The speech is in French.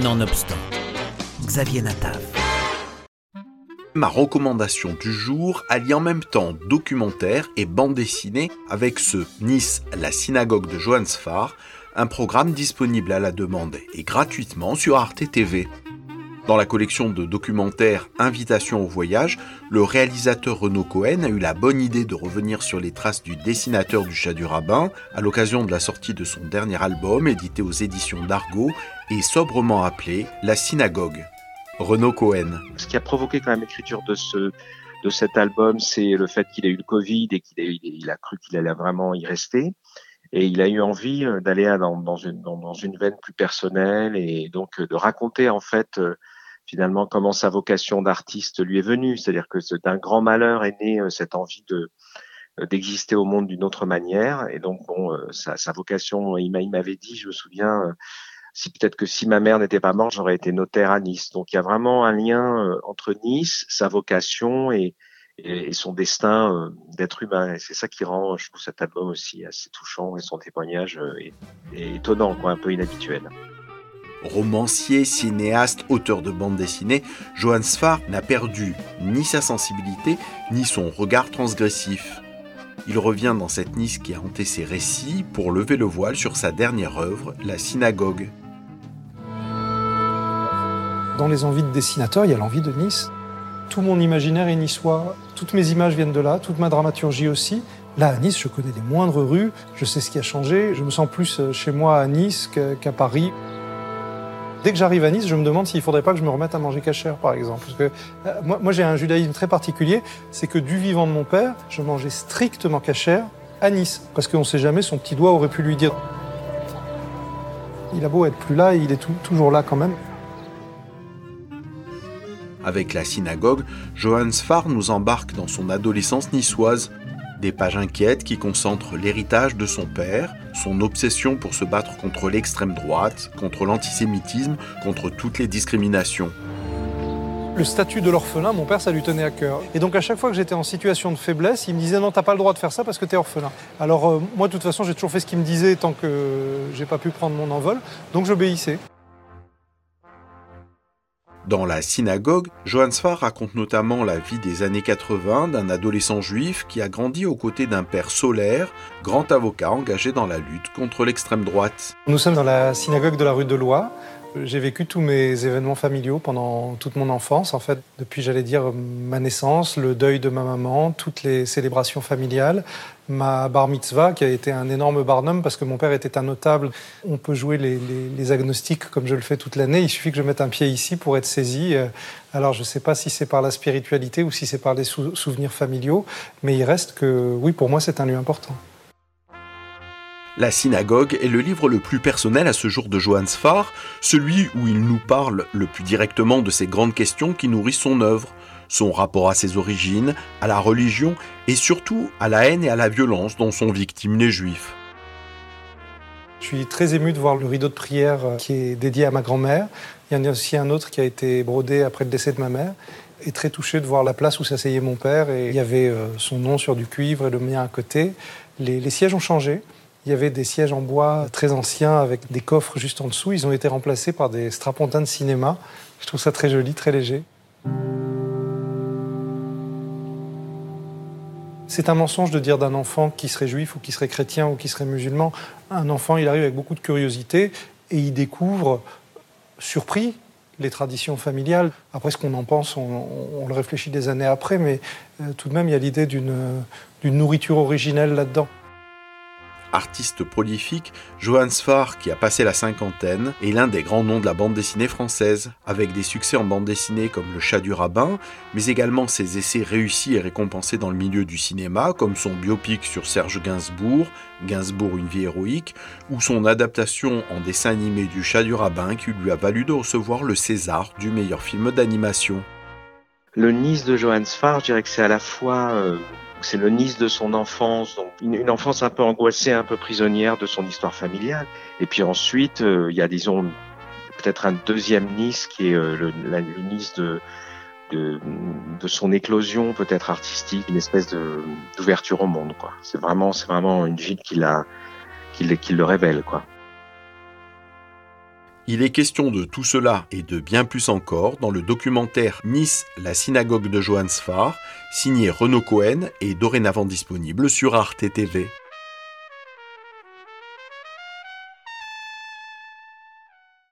Nonobstant, Xavier Natav. Ma recommandation du jour allie en même temps documentaire et bande dessinée avec ce Nice, la synagogue de Johannesfar, un programme disponible à la demande et gratuitement sur Arte TV. Dans la collection de documentaires Invitation au voyage, le réalisateur Renaud Cohen a eu la bonne idée de revenir sur les traces du dessinateur du chat du rabbin à l'occasion de la sortie de son dernier album édité aux éditions d'Argo et sobrement appelé La Synagogue. Renaud Cohen. Ce qui a provoqué quand même l'écriture de ce de cet album, c'est le fait qu'il ait eu le Covid et qu'il a, cru qu'il allait vraiment y rester. Et il a eu envie euh, d'aller dans, une, dans, une veine plus personnelle et donc euh, de raconter en fait euh, finalement comment sa vocation d'artiste lui est venue. C'est-à-dire que d'un grand malheur est née cette envie de d'exister au monde d'une autre manière. Et donc bon, sa, sa vocation, il m'avait dit, je me souviens, si peut-être que si ma mère n'était pas morte, j'aurais été notaire à Nice. Donc il y a vraiment un lien entre Nice, sa vocation et, et, son destin euh, d'être humain. Et c'est ça qui rend, je trouve, cet album aussi assez touchant et son témoignage euh, est, étonnant, quoi, un peu inhabituel. Romancier, cinéaste, auteur de bande dessinée, Johann Sfar n'a perdu ni sa sensibilité, ni son regard transgressif. Il revient dans cette Nice qui a hanté ses récits pour lever le voile sur sa dernière œuvre, La Synagogue. Dans les envies de dessinateur, il y a l'envie de Nice tout mon imaginaire est niçois. Toutes mes images viennent de là, toute ma dramaturgie aussi. Là, à Nice, je connais les moindres rues, je sais ce qui a changé. Je me sens plus euh, chez moi à Nice qu'à Paris. Dès que j'arrive à Nice, je me demande s'il ne faudrait pas que je me remette à manger cachère, par exemple. Parce que euh, moi, j'ai un judaïsme très particulier, c'est que du vivant de mon père, je mangeais strictement cachère à Nice. Parce qu'on ne sait jamais, son petit doigt aurait pu lui dire. Il a beau être plus là, il est toujours là quand même. Avec la synagogue, Johannes Sfar nous embarque dans son adolescence niçoise. Des pages inquiètes qui concentrent l'héritage de son père, son obsession pour se battre contre l'extrême droite, contre l'antisémitisme, contre toutes les discriminations. Le statut de l'orphelin, mon père, ça lui tenait à cœur. Et donc à chaque fois que j'étais en situation de faiblesse, il me disait non, t'as pas le droit de faire ça parce que t'es orphelin. Alors euh, moi, de toute façon, j'ai toujours fait ce qu'il me disait tant que j'ai pas pu prendre mon envol, donc j'obéissais. Dans la synagogue, Johann Sfar raconte notamment la vie des années 80 d'un adolescent juif qui a grandi aux côtés d'un père solaire, grand avocat engagé dans la lutte contre l'extrême droite. Nous sommes dans la synagogue de la rue de Loire. J'ai vécu tous mes événements familiaux pendant toute mon enfance, en fait, depuis, j'allais dire, ma naissance, le deuil de ma maman, toutes les célébrations familiales, ma bar mitzvah, qui a été un énorme barnum parce que mon père était un notable. On peut jouer les, agnostiques comme je le fais toute l'année. Il suffit que je mette un pied ici pour être saisi. Euh, alors, je ne sais pas si c'est par la spiritualité ou si c'est par des souvenirs familiaux, mais il reste que, oui, pour moi, c'est un lieu important. La synagogue est le livre le plus personnel à ce jour de Johannes Sfar, celui où il nous parle le plus directement de ces grandes questions qui nourrissent son œuvre, son rapport à ses origines, à la religion et surtout à la haine et à la violence dont sont victimes les juifs. Je suis très ému de voir le rideau de prière euh, qui est dédié à ma grand-mère. Il y en a aussi un autre qui a été brodé après le décès de ma mère. Et très touché de voir la place où s'asseyait mon père. Et il y avait euh, son nom sur du cuivre et le mien à côté. les sièges ont changé. Il y avait des sièges en bois très anciens avec des coffres juste en dessous. Ils ont été remplacés par des strapontins de cinéma. Je trouve ça très joli, très léger. C'est un mensonge de dire d'un enfant qui serait juif ou qui serait chrétien ou qui serait musulman. Un enfant, il arrive avec beaucoup de curiosité et il découvre, surpris, les traditions familiales. Après, ce qu'on en pense, on, le réfléchit des années après, mais euh, tout de même, il y a l'idée d'une nourriture originelle là-dedans artiste prolifique, Johannes Sfar, qui a passé la cinquantaine, est l'un des grands noms de la bande dessinée française, avec des succès en bande dessinée comme Le Chat du Rabbin, mais également ses essais réussis et récompensés dans le milieu du cinéma, comme son biopic sur Serge Gainsbourg, Gainsbourg une vie héroïque, ou son adaptation en dessin animé du Chat du Rabbin qui lui a valu de recevoir le César du meilleur film d'animation. Le Nice de Johannes Sfar, je dirais que c'est à la fois euh, c'est le Nice de son enfance, donc une, enfance un peu angoissée, un peu prisonnière de son histoire familiale. Et puis ensuite, euh, il y a disons peut-être un deuxième Nice qui est euh, le, la, Nice de, de, de son éclosion peut-être artistique, une espèce d'ouverture au monde. C'est vraiment, c'est vraiment une ville qui, la, qui, qui le révèle. Quoi. Il est question de tout cela et de bien plus encore dans le documentaire Nice, la synagogue de Johannes Farr, signé Renaud Cohen et dorénavant disponible sur Arte.